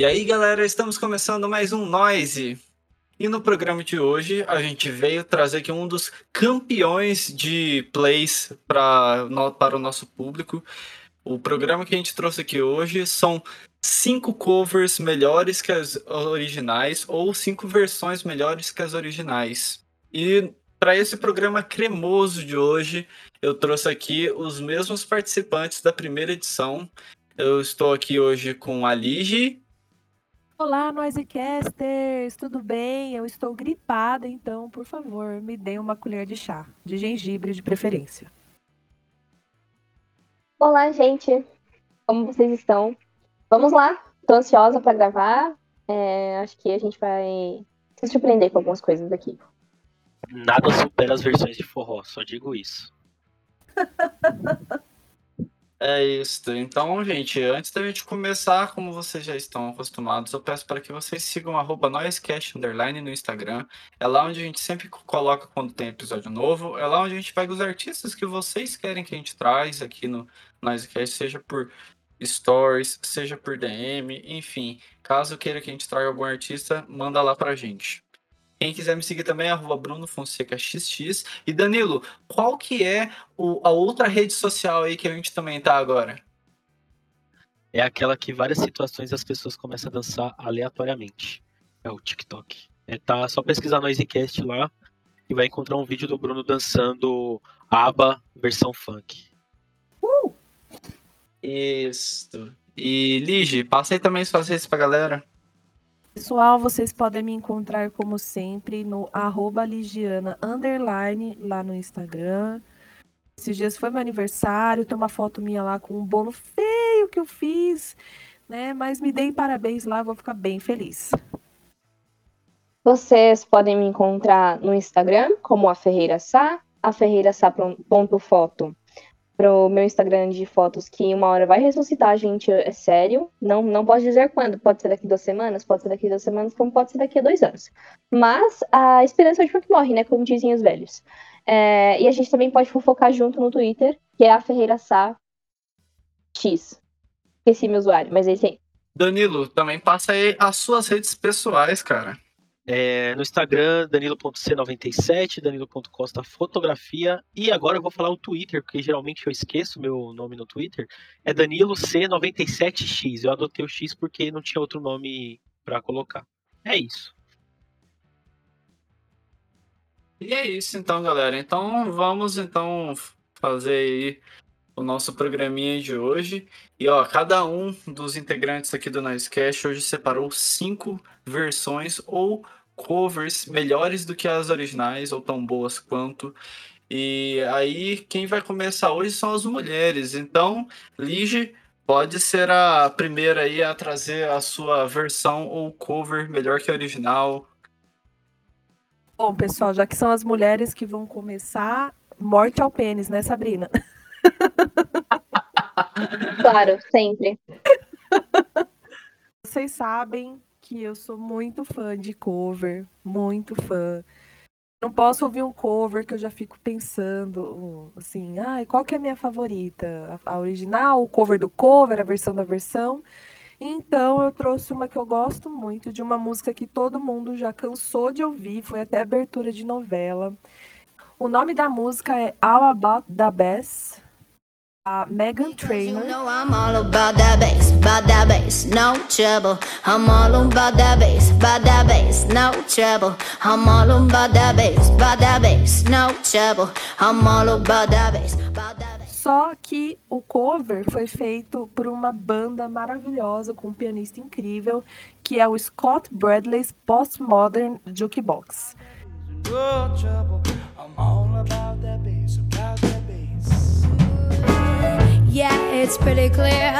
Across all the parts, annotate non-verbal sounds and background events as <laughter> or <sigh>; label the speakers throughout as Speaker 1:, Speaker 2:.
Speaker 1: E aí, galera, estamos começando mais um Noise. E no programa de hoje, a gente veio trazer aqui um dos campeões de plays pra, no, para o nosso público. O programa que a gente trouxe aqui hoje são cinco covers melhores que as originais ou cinco versões melhores que as originais. E para esse programa cremoso de hoje, eu trouxe aqui os mesmos participantes da primeira edição. Eu estou aqui hoje com a Lige.
Speaker 2: Olá, Noisecasters, tudo bem? Eu estou gripada, então, por favor, me dê uma colher de chá, de gengibre de preferência.
Speaker 3: Olá, gente. Como vocês estão? Vamos lá. Estou ansiosa para gravar. É, acho que a gente vai se surpreender com algumas coisas daqui.
Speaker 4: Nada supera as versões de forró, só digo isso. <laughs>
Speaker 1: É isso. Então, gente, antes da gente começar, como vocês já estão acostumados, eu peço para que vocês sigam arroba Underline no Instagram. É lá onde a gente sempre coloca quando tem episódio novo. É lá onde a gente pega os artistas que vocês querem que a gente traz aqui no Noisecast, seja por stories, seja por DM, enfim. Caso queira que a gente traga algum artista, manda lá pra gente. Quem quiser me seguir também é arroba Bruno Fonseca XX. E Danilo, qual que é o, a outra rede social aí que a gente também tá agora?
Speaker 4: É aquela que várias situações as pessoas começam a dançar aleatoriamente. É o TikTok. É, tá só pesquisar Noisecast lá e vai encontrar um vídeo do Bruno dançando ABBA versão funk.
Speaker 2: Uh!
Speaker 1: Isso. E Lige, passa aí também suas redes pra galera.
Speaker 2: Pessoal, vocês podem me encontrar como sempre no arroba Ligiana underline lá no Instagram. Esses dias foi meu aniversário, tem uma foto minha lá com um bolo feio que eu fiz, né? Mas me deem parabéns lá, vou ficar bem feliz.
Speaker 3: Vocês podem me encontrar no Instagram como a Ferreira Sá, a Ferreira Sá.foto pro meu Instagram de fotos que uma hora vai ressuscitar, gente, é sério. Não, não posso dizer quando. Pode ser daqui duas semanas, pode ser daqui duas semanas, como pode ser daqui a dois anos. Mas a esperança de que morre, né? Como dizem os velhos. É, e a gente também pode fofocar junto no Twitter, que é a Ferreira Sá X. Esqueci meu usuário, mas é esse aí.
Speaker 1: Danilo, também passa aí as suas redes pessoais, cara.
Speaker 4: É, no Instagram, danilo.c97, danilo.costa fotografia. E agora eu vou falar o Twitter, porque geralmente eu esqueço meu nome no Twitter. É daniloc97x. Eu adotei o X porque não tinha outro nome para colocar. É isso.
Speaker 1: E é isso então, galera. Então vamos então fazer aí o nosso programinha de hoje. E ó, cada um dos integrantes aqui do Noisecast hoje separou cinco versões ou covers melhores do que as originais, ou tão boas quanto. E aí, quem vai começar hoje são as mulheres. Então, Lige pode ser a primeira aí a trazer a sua versão ou cover melhor que a original.
Speaker 2: Bom, pessoal, já que são as mulheres que vão começar, morte ao pênis, né, Sabrina? <laughs>
Speaker 3: Claro, sempre.
Speaker 2: Vocês sabem que eu sou muito fã de cover, muito fã. Não posso ouvir um cover que eu já fico pensando, assim, ai, qual que é a minha favorita? A original, o cover do cover, a versão da versão. Então eu trouxe uma que eu gosto muito, de uma música que todo mundo já cansou de ouvir, foi até abertura de novela. O nome da música é All About the a Megan Trainor.
Speaker 5: You know I'm all about that bass, about that bass, no trouble. I'm all about that bass, about that bass, no trouble. I'm all about that bass, about that bass, no trouble. I'm all about that bass, about that bass.
Speaker 2: Só que o cover foi feito por uma banda maravilhosa, com um pianista incrível, que é o Scott Bradley's Postmodern Jukebox.
Speaker 6: no trouble. I'm all about that bass.
Speaker 5: Yeah, it's pretty clear.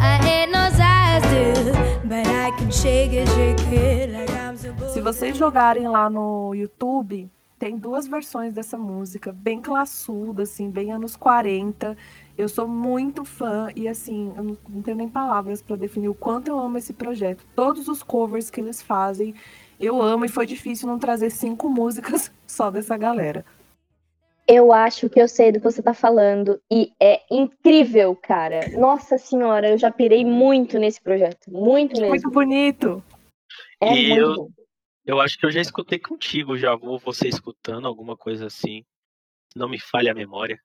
Speaker 5: I ain't no size but I can shake it, shake it like I'm so
Speaker 2: Se vocês jogarem lá no YouTube, tem duas versões dessa música, bem classuda, assim, bem anos 40. Eu sou muito fã e, assim, eu não tenho nem palavras para definir o quanto eu amo esse projeto. Todos os covers que eles fazem, eu amo e foi difícil não trazer cinco <laughs> músicas só dessa galera.
Speaker 3: Eu acho que eu sei do que você tá falando e é incrível, cara. Nossa senhora, eu já pirei muito nesse projeto. Muito mesmo.
Speaker 2: Muito bonito.
Speaker 3: É
Speaker 4: E
Speaker 3: muito
Speaker 4: eu-
Speaker 3: bom.
Speaker 4: Eu acho que eu já escutei contigo, já vou você escutando alguma coisa assim. Não me falha a memória.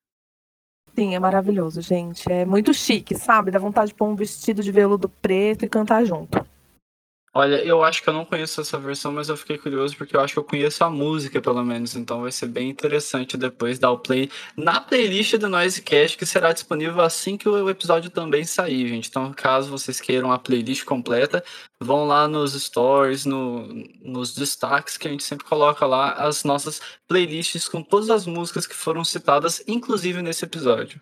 Speaker 2: Sim, é maravilhoso, gente. É muito chique, sabe? Dá vontade de pôr um vestido de veludo preto e cantar junto.
Speaker 1: Olha, eu acho que eu não conheço essa versão, mas eu fiquei curioso porque eu acho que eu conheço a música, pelo menos. Então vai ser bem interessante depois dar o play na playlist do Noisecast, que será disponível assim que o episódio também sair, gente. Então, caso vocês queiram a playlist completa, vão lá nos stories, no, nos destaques, que a gente sempre coloca lá as nossas playlists com todas as músicas que foram citadas, inclusive nesse episódio.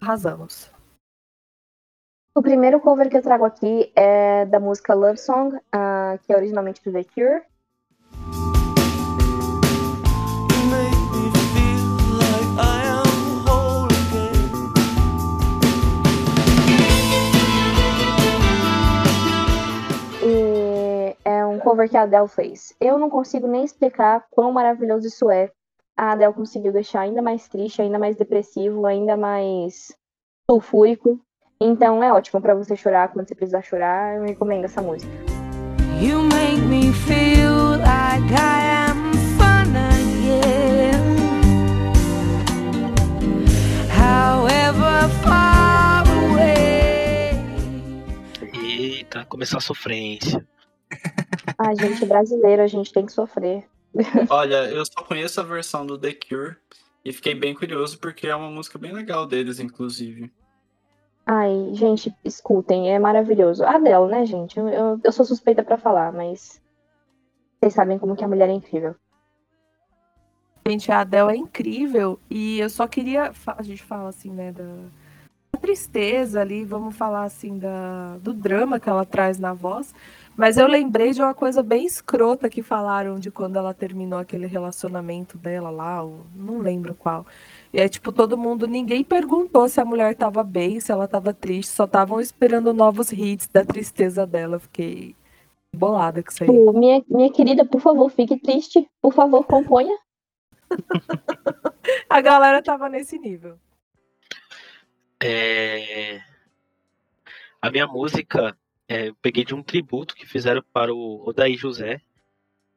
Speaker 2: Arrasamos.
Speaker 3: O primeiro cover que eu trago aqui é da música Love Song, ah, que é originalmente do The Cure. E é um cover que a Adele fez. Eu não consigo nem explicar quão maravilhoso isso é. A Adele conseguiu deixar ainda mais triste, ainda mais depressivo, ainda mais sulfúrico. Então é ótimo pra você chorar quando você precisar chorar. Eu recomendo essa música.
Speaker 7: You make me feel like I am fun again. However far away.
Speaker 4: Eita, começou a sofrência. <laughs>
Speaker 3: A gente brasileiro, a gente tem que sofrer. <laughs>
Speaker 1: Olha, eu só conheço a versão do The Cure e fiquei bem curioso porque é uma música bem legal deles, inclusive.
Speaker 3: Ai, gente, escutem, é maravilhoso. A Adele, né, gente? Eu, eu, eu sou suspeita pra falar, mas vocês sabem como que a mulher é incrível.
Speaker 2: Gente, a Adele é incrível e eu só queria. A gente fala assim, né, da tristeza ali, vamos falar assim, da, do drama que ela traz na voz. Mas eu lembrei de uma coisa bem escrota que falaram de quando ela terminou aquele relacionamento dela lá, o- não lembro qual. E é tipo, todo mundo, ninguém perguntou se a mulher tava bem, se ela tava triste, só estavam esperando novos hits da tristeza dela. Eu Fiquei bolada com isso aí.
Speaker 3: Minha, minha querida, por favor, fique triste. Por favor, componha. <laughs>
Speaker 2: A galera tava nesse nível.
Speaker 4: É... A minha música, é, eu peguei de um tributo que fizeram para o Odaí José.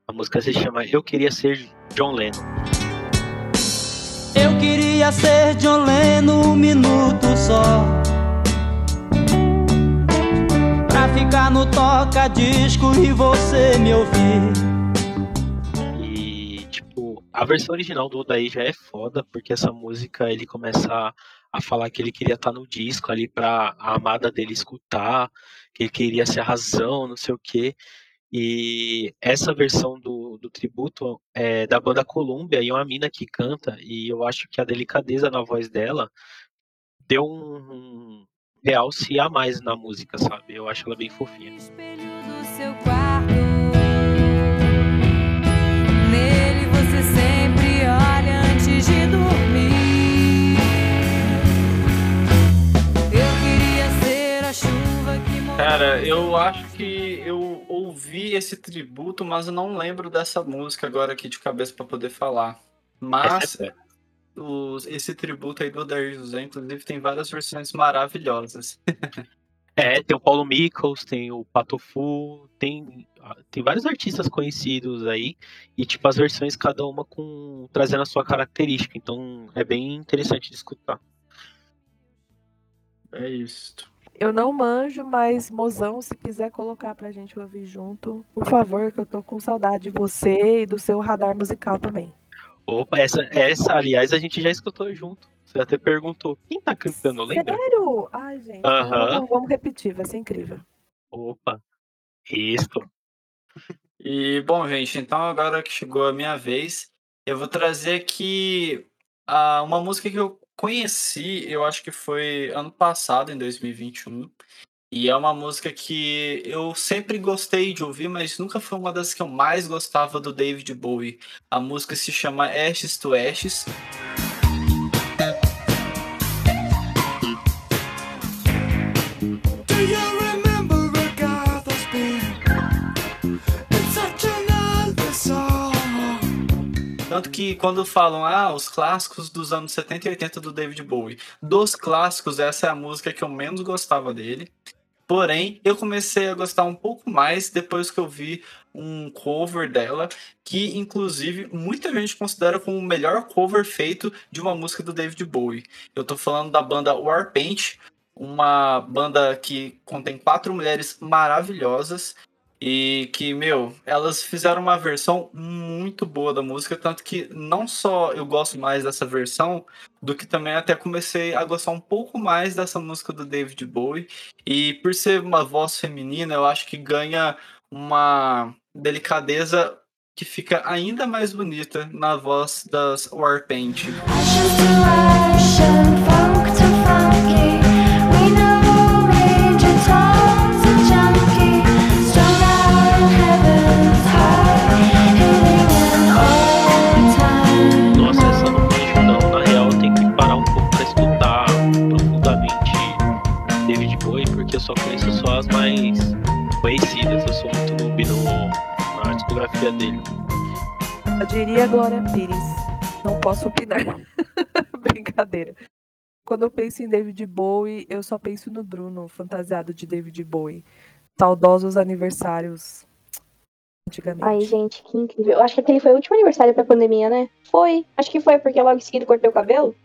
Speaker 4: A música se chama Eu Queria Ser John Lennon.
Speaker 8: Eu queria ser John Lennon um minuto só. Pra ficar no toca-disco e você me ouvir.
Speaker 4: E, tipo, a versão original do Odaí já é foda, porque essa música ele começa a, falar que ele queria estar no disco ali pra a amada dele escutar, que ele queria ser a razão, não sei o quê. E essa versão do, do tributo é da banda Columbia e é uma mina que canta, e eu acho que a delicadeza na voz dela deu um, um realce a mais na música, sabe? Eu acho ela bem fofinha.
Speaker 7: Espelho do seu quarto.
Speaker 1: Cara, eu acho que eu ouvi esse tributo, mas eu não lembro dessa música agora aqui de cabeça pra poder falar. Mas
Speaker 4: Essa é
Speaker 1: os- esse tributo aí do Odair José, inclusive, tem várias versões maravilhosas. <laughs>
Speaker 4: É, tem o Paulo Miklos, tem o Patofu, tem, ah, tem vários artistas conhecidos aí, e tipo, as versões cada uma com trazendo a sua característica, então é bem interessante de escutar.
Speaker 1: É isso.
Speaker 2: Eu não manjo, mas mozão, se quiser colocar pra gente ouvir junto, por favor, que eu tô com saudade de você e do seu radar musical também.
Speaker 4: Opa, essa, essa aliás, a gente já escutou junto. Você até perguntou, quem tá cantando, lembra?
Speaker 2: Sério? Ai, gente.
Speaker 4: Aham.
Speaker 2: Vamos, vamos repetir, vai ser incrível.
Speaker 4: Opa, isso.
Speaker 1: E, bom, gente, então agora que chegou a minha vez, eu vou trazer aqui ah, uma música que eu conheci, eu acho que foi ano passado, em 2021. E é uma música que eu sempre gostei de ouvir, mas nunca foi uma das que eu mais gostava do David Bowie. A música se chama Ashes to Ashes. Tanto que quando falam, ah, os clássicos dos anos 70 e 80 do David Bowie, dos clássicos, essa é a música que eu menos gostava dele. Porém, eu comecei a gostar um pouco mais depois que eu vi um cover dela, que inclusive muita gente considera como o melhor cover feito de uma música do David Bowie. Eu tô falando da banda Warpaint, uma banda que contém quatro mulheres maravilhosas e que, meu, elas fizeram uma versão muito boa da música, tanto que não só eu gosto mais dessa versão, do que também até comecei a gostar um pouco mais dessa música do David Bowie. E por ser uma voz feminina, eu acho que ganha uma delicadeza que fica ainda mais bonita na voz das Warpaint.
Speaker 4: Discografia dele.
Speaker 2: Eu diria Glória Pires. Não posso opinar. <laughs> Brincadeira. Quando eu penso em David Bowie, eu só penso no Bruno, fantasiado de David Bowie. Saudosos aniversários. Antigamente.
Speaker 3: Ai, gente, que incrível. Eu acho que aquele foi o último aniversário pra pandemia, né? Foi. Acho que foi, porque logo em seguida cortei o cabelo.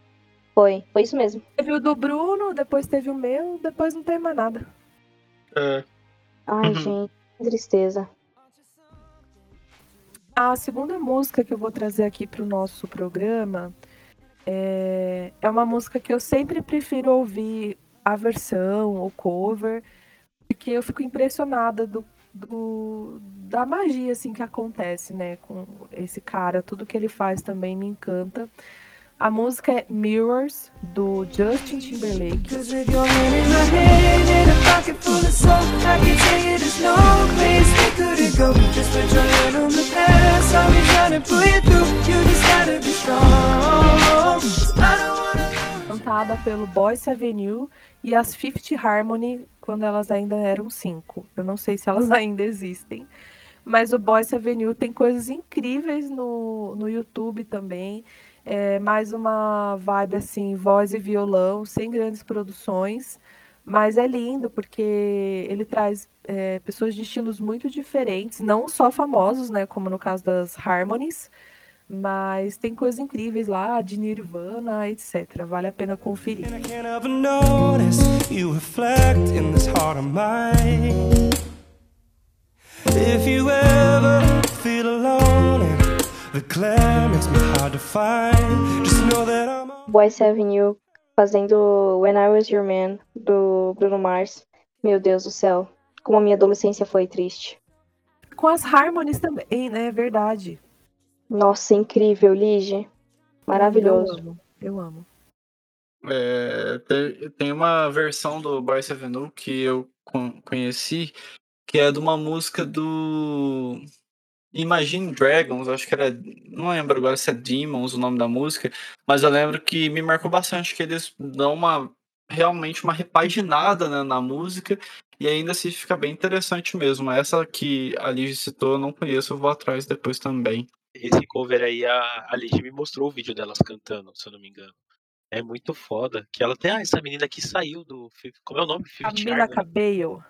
Speaker 3: Foi. Foi isso mesmo.
Speaker 2: Teve o do Bruno, depois teve o meu, depois não tem mais nada.
Speaker 1: É,
Speaker 3: Ai,
Speaker 1: Uhum.
Speaker 3: gente, que tristeza.
Speaker 2: A segunda música que eu vou trazer aqui para o nosso programa é, é uma música que eu sempre prefiro ouvir a versão, o cover, porque eu fico impressionada do, do- da magia assim que acontece, né, com esse cara, tudo que ele faz também me encanta. A música é Mirrors do Justin Timberlake. Pelo Boyce Avenue e as Fifth Harmony quando elas ainda eram cinco. Eu não sei se elas <laughs> ainda existem. Mas o Boyce Avenue tem coisas incríveis no, no YouTube também. É mais uma vibe assim, voz e violão, sem grandes produções. Mas é lindo porque ele traz é, pessoas de estilos muito diferentes, não só famosos, né? Como no caso das Harmonies, mas tem coisas incríveis lá, de Nirvana, etc. Vale a pena conferir.
Speaker 6: And I can't help but notice you reflect in this heart of mine. If you ever feel alone and the glare makes me hard to find, just know that I'm.
Speaker 3: Boyce Avenue fazendo When I Was Your Man, do Bruno Mars. Meu Deus do céu. Como a minha adolescência foi triste.
Speaker 2: Com as Harmonies também, né? É verdade.
Speaker 3: Nossa, incrível, Lige. Maravilhoso.
Speaker 2: Eu amo. Eu amo.
Speaker 1: É, tem, tem uma versão do Boyce Avenue que eu con- conheci, que é de uma música do Imagine Dragons, acho que era, não lembro agora se é Demons o nome da música, mas eu lembro que me marcou bastante que eles dão uma realmente uma repaginada né, na música e ainda assim fica bem interessante mesmo. Essa que a Liz citou eu não conheço, eu vou atrás depois também.
Speaker 4: Esse cover aí, a, a Ligia me mostrou o vídeo delas cantando, se eu não me engano. É muito foda. Que ela tem, ah, essa menina aqui saiu do. Como é o nome? Fifth
Speaker 2: Camila
Speaker 4: Harmony.
Speaker 2: Cabello.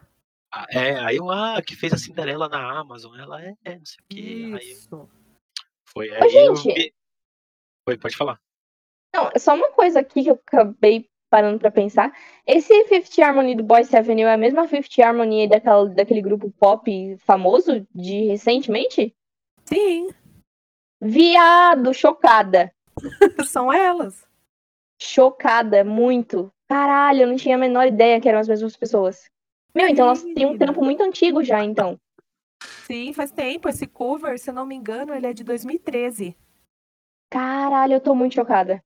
Speaker 4: Ah, É, aí eu, ah, que fez a Cinderela na Amazon. Ela é, é não sei o quê. Aí
Speaker 2: Isso.
Speaker 4: foi.
Speaker 3: Ô,
Speaker 4: Aí eu
Speaker 3: gente.
Speaker 4: vi- Oi, pode falar.
Speaker 3: Não, só uma coisa aqui que eu acabei parando pra pensar. Esse Fifth Harmony do Boyce Avenue é a mesma Fifth Harmony daquela, daquele grupo pop famoso de recentemente?
Speaker 2: Sim,
Speaker 3: Viado, chocada. <laughs>
Speaker 2: são elas.
Speaker 3: Chocada, muito. Caralho, eu não tinha a menor ideia que eram as mesmas pessoas. Meu, então elas têm um tempo muito antigo já, então.
Speaker 2: Sim, faz tempo. Esse cover, se eu não me engano, ele é de 2013.
Speaker 3: Caralho, eu tô muito chocada.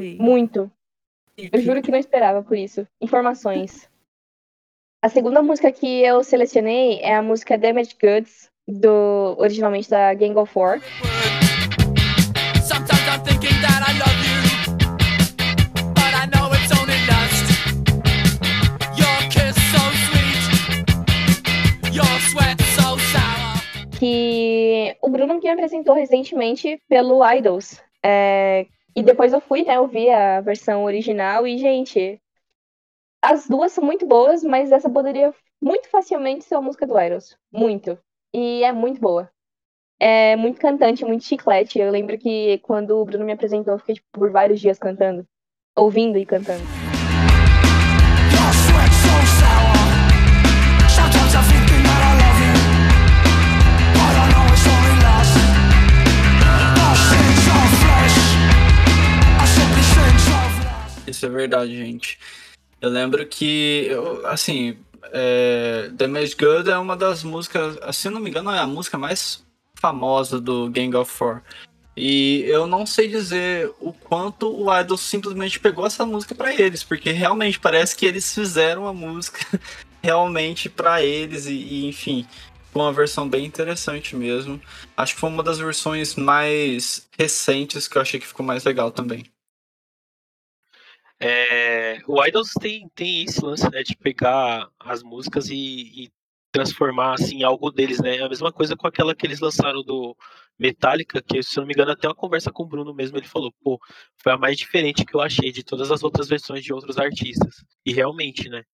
Speaker 2: Sim.
Speaker 3: Muito. Eu juro que não esperava por isso. Informações. A segunda música que eu selecionei é a música Damaged Goods, do originalmente da Gang of Four. Que o Bruno me apresentou recentemente pelo Idols. É, e depois eu fui, né, ouvir a versão original e, gente, as duas são muito boas, mas essa poderia muito facilmente ser a música do Idols. Muito. E é muito boa. É muito cantante, muito chiclete. Eu lembro que quando o Bruno me apresentou, eu fiquei tipo, por vários dias cantando. Ouvindo e cantando.
Speaker 1: Isso é verdade, gente. Eu lembro que, eu, assim, é, The Mad Good é uma das músicas, se não me engano, é a música mais famosa do Gang of Four. E eu não sei dizer o quanto o Idol simplesmente pegou essa música pra eles, porque realmente parece que eles fizeram a música <laughs> realmente pra eles e, e, enfim, foi uma versão bem interessante mesmo. Acho que foi uma das versões mais recentes que eu achei que ficou mais legal também.
Speaker 4: É, o Idols tem, tem esse lance, né, de pegar as músicas e, e transformar, assim, algo deles, né? É a mesma coisa com aquela que eles lançaram do Metallica, que, se não me engano, até uma conversa com o Bruno mesmo, ele falou, pô, foi a mais diferente que eu achei de todas as outras versões de outros artistas. E realmente, né?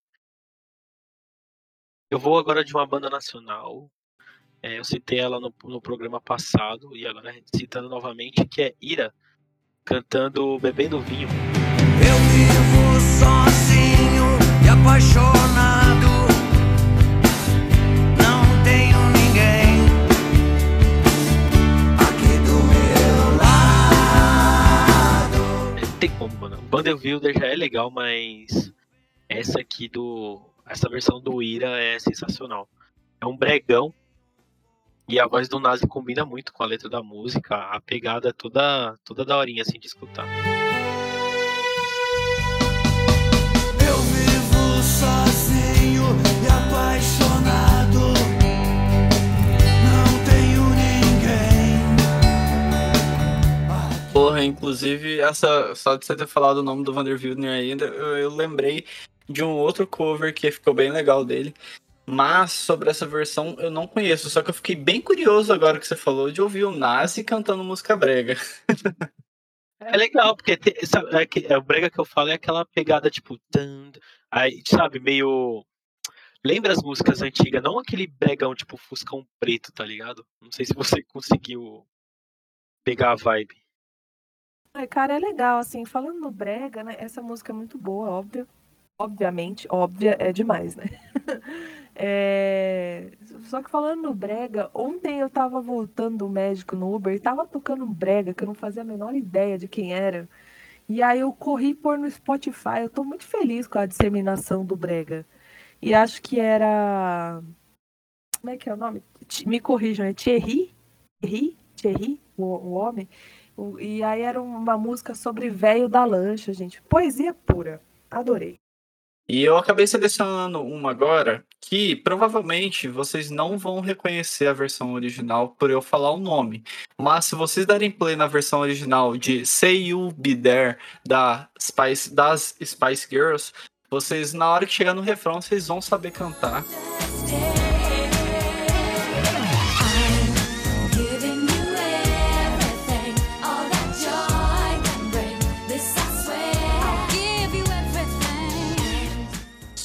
Speaker 4: Eu vou agora de uma banda nacional, é, eu citei ela no, no programa passado, e agora citando novamente, que é Ira, cantando Bebendo Vinho.
Speaker 6: Sozinho e apaixonado. Não tenho ninguém aqui do meu lado.
Speaker 4: Tem como, mano. Banderwilder já é legal, mas essa aqui do. Essa versão do Ira é sensacional. É um bregão. E a voz do Nazi combina muito com a letra da música. A pegada toda, toda daorinha assim de escutar.
Speaker 1: Porra, inclusive, essa, só de você ter falado o nome do Vander Wildner ainda, eu, eu lembrei de um outro cover que ficou bem legal dele. Mas sobre essa versão eu não conheço, só que eu fiquei bem curioso agora que você falou de ouvir o Nazi cantando música brega. <laughs>
Speaker 4: É legal, porque tem- sabe, é, que- é o brega que eu falo é aquela pegada tipo. tan, Aí, sabe, meio. Lembra as músicas antigas, não aquele bregão tipo Fuscão Preto, tá ligado? Não sei se você conseguiu pegar a vibe.
Speaker 2: Ai, Cara, é legal, assim, falando no Brega, né? Essa música é muito boa, óbvio. Obviamente, óbvia é demais, né? <laughs> É, Só que falando no Brega, ontem eu tava voltando do médico no Uber e tava tocando Brega que eu não fazia a menor ideia de quem era. E aí eu corri pôr no Spotify. Eu tô muito feliz com a disseminação do Brega. E acho que era. Como é que é o nome? Me corrijam, é Thierry? Thierry? Thierry, o, o homem? E aí era uma música sobre velho da lancha, gente. Poesia pura. Adorei.
Speaker 1: E eu acabei selecionando uma agora que provavelmente vocês não vão reconhecer a versão original por eu falar o nome. Mas se vocês derem play na versão original de Say You Be There da Spice, das Spice Girls, vocês na hora que chegar no refrão vocês vão saber cantar.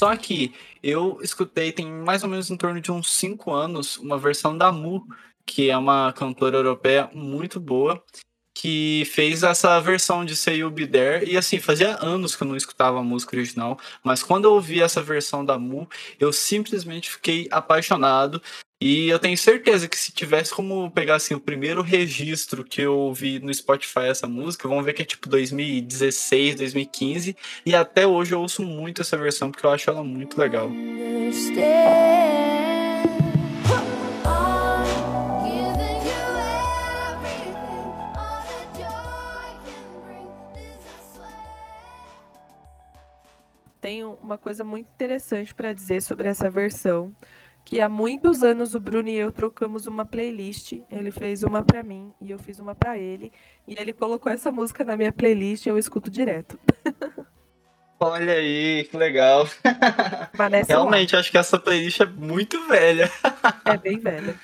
Speaker 1: Só que eu escutei tem mais ou menos em torno de uns 5 anos uma versão da Mu, que é uma cantora europeia muito boa, que fez essa versão de Say You Be There. E assim, fazia anos que eu não escutava a música original, mas quando eu ouvi essa versão da Mu, eu simplesmente fiquei apaixonado. E eu tenho certeza que se tivesse como pegar assim, o primeiro registro que eu ouvi no Spotify essa música, vamos ver que é tipo 2016, 2015. E até hoje eu ouço muito essa versão porque eu acho ela muito legal.
Speaker 2: Tenho uma coisa muito interessante para dizer sobre essa versão. Que há muitos anos o Bruno e eu trocamos uma playlist. Ele fez uma para mim e eu fiz uma para ele. E ele colocou essa música na minha playlist e eu escuto direto. <laughs>
Speaker 1: Olha aí, que legal. <laughs>
Speaker 2: Vanessa Realmente.
Speaker 1: Realmente, acho que essa playlist é muito velha. <laughs>
Speaker 2: é bem velha.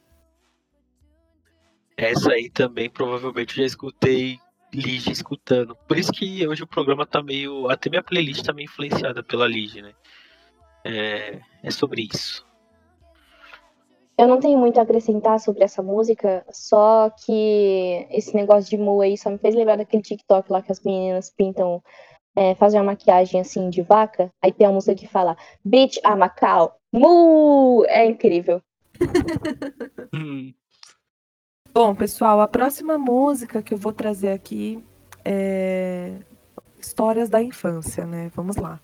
Speaker 4: Essa aí também provavelmente eu já escutei Lige escutando. Por isso que hoje o programa tá meio. Até minha playlist tá meio influenciada pela Lige, né? É, é sobre isso.
Speaker 3: Eu não tenho muito a acrescentar sobre essa música, só que esse negócio de mu aí só me fez lembrar daquele TikTok lá que as meninas pintam, é, fazem uma maquiagem assim de vaca, aí tem uma música que fala Bitch, a Macau, mu! É incrível. <laughs>
Speaker 2: Bom, pessoal, a próxima música que eu vou trazer aqui é Histórias da Infância, né? Vamos lá.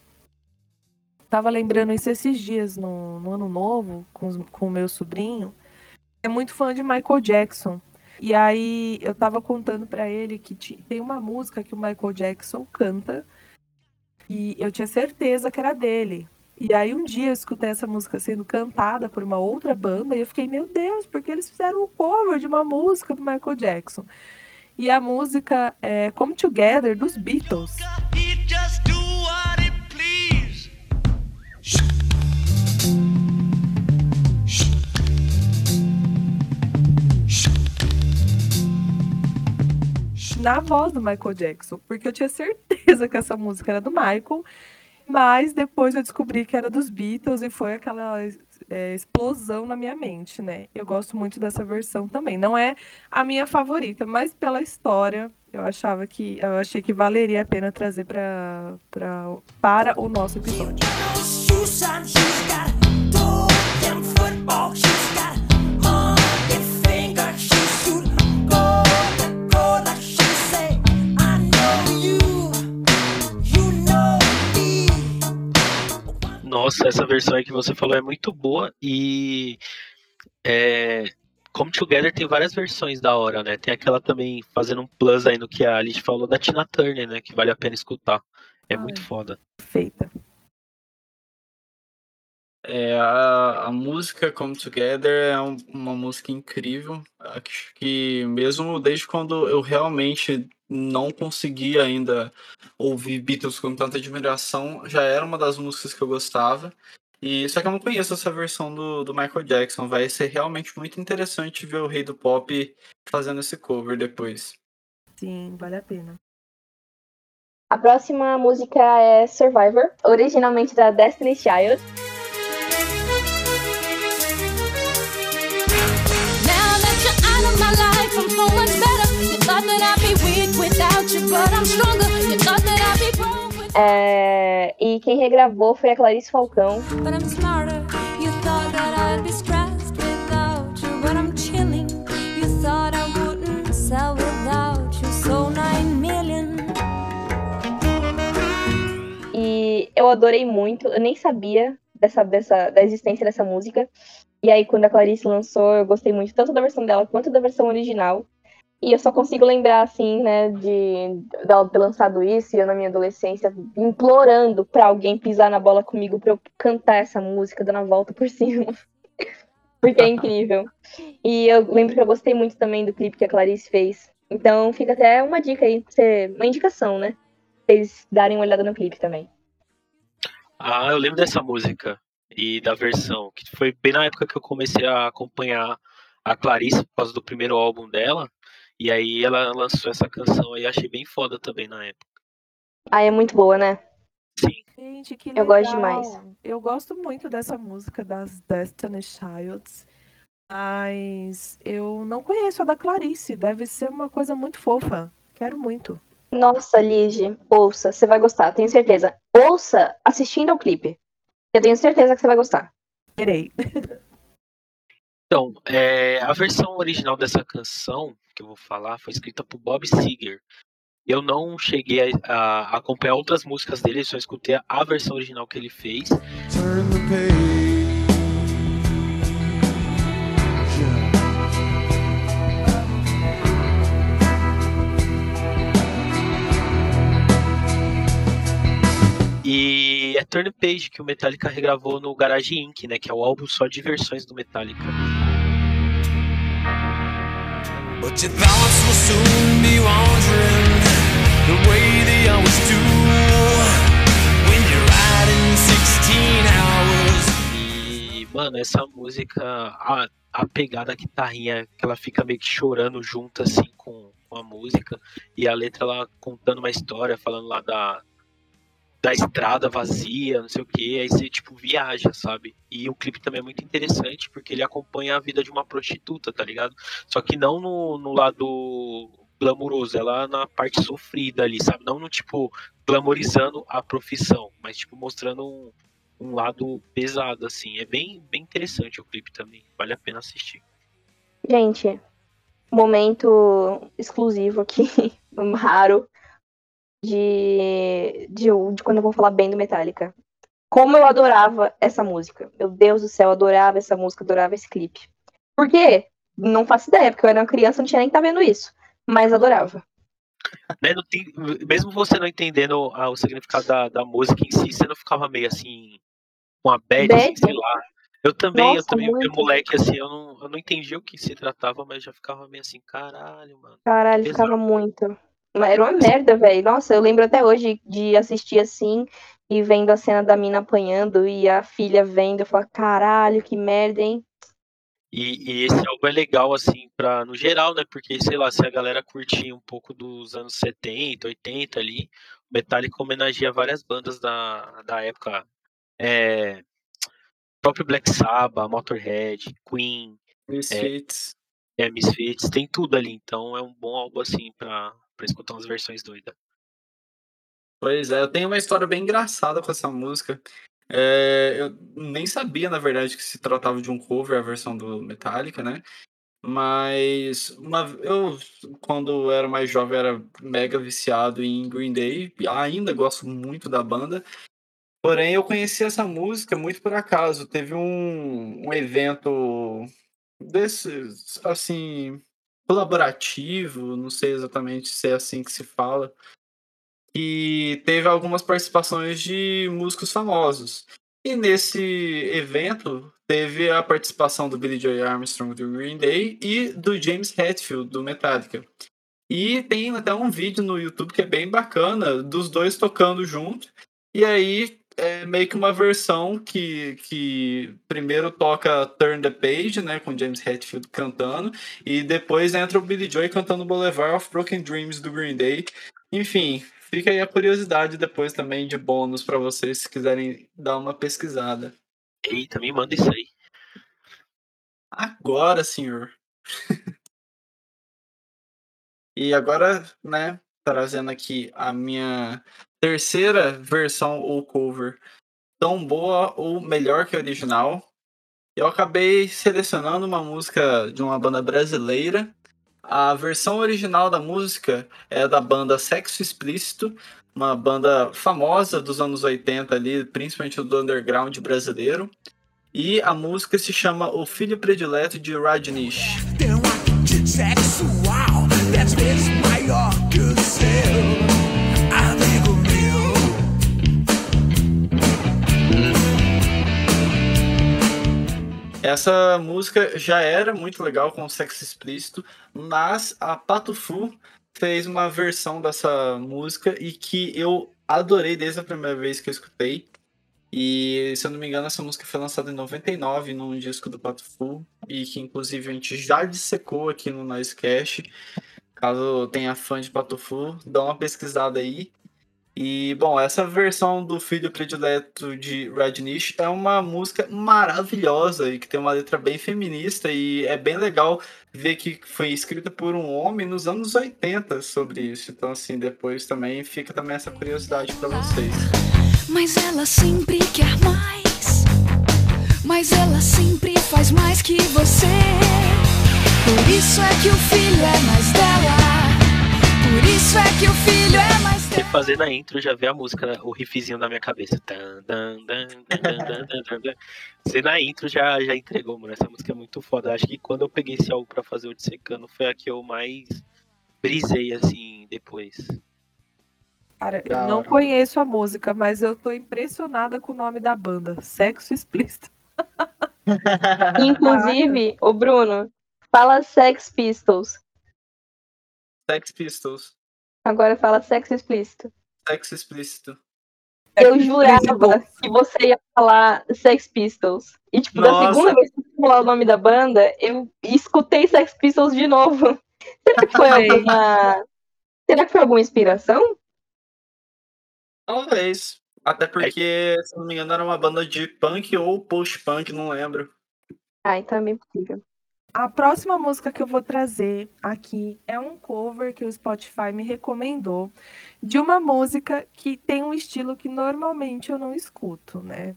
Speaker 2: Tava lembrando isso esses dias no, no Ano Novo com, o meu sobrinho. É muito fã de Michael Jackson. E aí eu tava contando pra ele que tem uma música que o Michael Jackson canta e eu tinha certeza que era dele. E aí um dia eu escutei essa música sendo cantada por uma outra banda e eu fiquei, meu Deus, porque eles fizeram um cover de uma música do Michael Jackson. E a música é Come Together dos Beatles. Na voz do Michael Jackson, porque eu tinha certeza que essa música era do Michael, mas depois eu descobri que era dos Beatles e foi aquela é, explosão na minha mente, né? Eu gosto muito dessa versão também. Não é a minha favorita, mas pela história eu achava que eu achei que valeria a pena trazer pra, pra, para o nosso episódio.
Speaker 4: Nossa, essa versão aí que você falou é muito boa e é, Come Together tem várias versões da hora, né? Tem aquela também fazendo um plus aí no que a Alice falou da Tina Turner, né? Que vale a pena escutar. É
Speaker 2: Ai.
Speaker 4: muito foda.
Speaker 2: Feita.
Speaker 1: É, a, a música Come Together é um- uma música incrível. Acho que mesmo desde quando eu realmente não conseguia ainda ouvir Beatles com tanta admiração, já era uma das músicas que eu gostava. E só que eu não conheço essa versão do, do Michael Jackson. Vai ser realmente muito interessante ver o Rei do Pop fazendo esse cover depois.
Speaker 2: Sim, vale a pena.
Speaker 3: A próxima música é Survivor, originalmente da Destiny's Child. É, e quem regravou foi a Clarice Falcão. E eu adorei muito, eu nem sabia dessa, dessa, da existência dessa música. E aí, quando a Clarice lançou, eu gostei muito tanto da versão dela quanto da versão original. E eu só consigo lembrar, assim, né, de ter lançado isso e eu na minha adolescência implorando pra alguém pisar na bola comigo pra eu cantar essa música, dando a volta por <laughs> cima. Porque é incrível. E eu lembro que eu gostei muito também do clipe que a Clarice fez. Então fica até uma dica aí, uma indicação, né? Pra vocês darem uma olhada no clipe também.
Speaker 4: Ah, eu lembro dessa música e da versão, que foi bem na época que eu comecei a acompanhar a Clarice por causa do primeiro álbum dela. E aí ela lançou essa canção aí, achei bem foda também na época.
Speaker 3: Ah, é muito boa, né?
Speaker 4: Sim.
Speaker 2: Gente, que
Speaker 3: Eu gosto
Speaker 2: legal.
Speaker 3: demais.
Speaker 2: Eu gosto muito dessa música das Destiny Childs, mas eu não conheço a da Clarice. Deve ser uma coisa muito fofa. Quero muito.
Speaker 3: Nossa, Lige, ouça, você vai gostar, tenho certeza. Ouça assistindo ao clipe. Eu tenho certeza que você vai gostar.
Speaker 2: Querei. <laughs>
Speaker 4: Então, é, a versão original dessa canção que eu vou falar foi escrita por Bob Seger. Eu não cheguei a, a acompanhar outras músicas dele, só escutei a versão original que ele fez.
Speaker 6: Turn the page.
Speaker 4: E é Turn Page que o Metallica regravou no Garage Inc., né? Que é o álbum só de versões do Metallica.
Speaker 9: But your thoughts will soon be wandering the way they always do. When you're riding 16 hours.
Speaker 4: E, mano, essa música. ah, a pegada da guitarrinha, que ela fica meio que chorando junto, assim, com, com a música. E a letra, ela contando uma história, falando lá da, da estrada vazia, não sei o que, aí você, tipo, viaja, sabe? E o clipe também é muito interessante, porque ele acompanha a vida de uma prostituta, tá ligado? Só que não no, no lado glamuroso, ela na parte sofrida ali, sabe? Não no, tipo, glamorizando a profissão, mas, tipo, mostrando um, um lado pesado, assim. É bem, bem interessante o clipe também, vale a pena assistir.
Speaker 3: Gente, momento exclusivo aqui, <laughs> raro, de, de, de quando eu vou falar bem do Metallica. Como eu adorava essa música. Meu Deus do céu, eu adorava essa música, adorava esse clipe. Por quê? Não faço ideia, porque eu era uma criança, não tinha nem que tá vendo isso. Mas adorava.
Speaker 4: Mesmo você não entendendo ah, o significado da, da música em si, você não ficava meio assim, com a bad, assim,
Speaker 3: Bad?
Speaker 4: sei lá. Eu também, eu
Speaker 3: Nossa,
Speaker 4: também, eu
Speaker 3: muito.
Speaker 4: moleque, assim, eu não, eu não entendia o que se tratava, mas já ficava meio assim, caralho, mano.
Speaker 3: Caralho,
Speaker 4: Pesado.
Speaker 3: ficava muito. Mas Era uma merda, velho. Nossa, eu lembro até hoje de assistir assim e vendo a cena da mina apanhando e a filha vendo. Eu falo, caralho, que merda, hein?
Speaker 4: E, e esse álbum é legal, assim, pra, no geral, né? Porque, sei lá, se a galera curtir um pouco dos anos 70, 80 ali, o Metallica homenageia várias bandas da, da época. É, próprio Black Sabbath, Motorhead, Queen,
Speaker 1: Misfits.
Speaker 4: é, Misfits, tem tudo ali. Então é um bom álbum, assim, pra, pra escutar umas versões doidas.
Speaker 1: Pois é, eu tenho uma história bem engraçada com essa música. É, eu nem sabia, na verdade, que se tratava de um cover, a versão do Metallica, né? Mas uma, eu, quando era mais jovem, era mega viciado em Green Day. Ainda gosto muito da banda. Porém, eu conheci essa música muito por acaso. Teve um, um evento desses, assim, colaborativo, não sei exatamente se é assim que se fala, e teve algumas participações de músicos famosos. E nesse evento teve a participação do Billy Joy Armstrong do Green Day e do James Hetfield do Metallica. E tem até um vídeo no YouTube que é bem bacana dos dois tocando junto. E aí é meio que uma versão que, que primeiro toca Turn the Page, né, com James Hetfield cantando, e depois entra o Billy Joy cantando Boulevard of Broken Dreams do Green Day. Enfim, fica aí a curiosidade depois também de bônus para vocês se quiserem dar uma pesquisada.
Speaker 4: Eita, me manda isso aí.
Speaker 1: Agora, senhor. <laughs> e agora, né, trazendo aqui a minha terceira versão ou cover, tão boa ou melhor que a original. Eu acabei selecionando uma música de uma banda brasileira. A versão original da música é da banda Sexo Explícito, uma banda famosa dos anos 80 ali, principalmente do underground brasileiro. E a música se chama O Filho Predileto de Rajneesh.
Speaker 9: Tem um sexual, dez vezes maior que o seu,
Speaker 1: Essa música já era muito legal com sexo explícito, mas a Patufu fez uma versão dessa música e que eu adorei desde a primeira vez que eu escutei. E se eu não me engano, essa música foi lançada em 99 num disco do Patufu e que inclusive a gente já dissecou aqui no Noisecast. Caso tenha fã de Patufu, dá uma pesquisada aí. E, bom, essa versão do Filho Predileto de Rajneesh é uma música maravilhosa e que tem uma letra bem feminista e é bem legal ver que foi escrita por um homem nos anos 80 sobre isso. Então, assim, depois também fica também essa curiosidade para vocês.
Speaker 10: Mas ela sempre quer mais. Mas ela sempre faz mais que você. Por isso é que o filho é mais dela. Por isso é que o filho é mais
Speaker 4: E fazendo a intro, já vê a música, né? o riffzinho na minha cabeça. Você na intro já, já entregou, mano. Essa música é muito foda. Acho que quando eu peguei esse álbum pra fazer o Dissecando, foi a que eu mais brisei, assim, depois.
Speaker 2: Cara, eu não conheço a música, mas eu tô impressionada com o nome da banda. Sexo explícito. <laughs>
Speaker 3: Inclusive, o Bruno, fala Sex Pistols.
Speaker 1: Sex Pistols.
Speaker 3: Agora fala sexo explícito.
Speaker 1: Sexo explícito.
Speaker 3: Eu jurava que você ia falar Sex Pistols. E, tipo, da
Speaker 1: Nossa.
Speaker 3: segunda vez que você falar o nome da banda, eu escutei Sex Pistols de novo. <laughs> Será que foi alguma. Será que foi alguma inspiração?
Speaker 1: Talvez. Até porque, se não me engano, era uma banda de punk ou post-punk, não lembro.
Speaker 3: Ah, então é bem possível.
Speaker 2: A próxima música que eu vou trazer aqui é um cover que o Spotify me recomendou de uma música que tem um estilo que normalmente eu não escuto, né?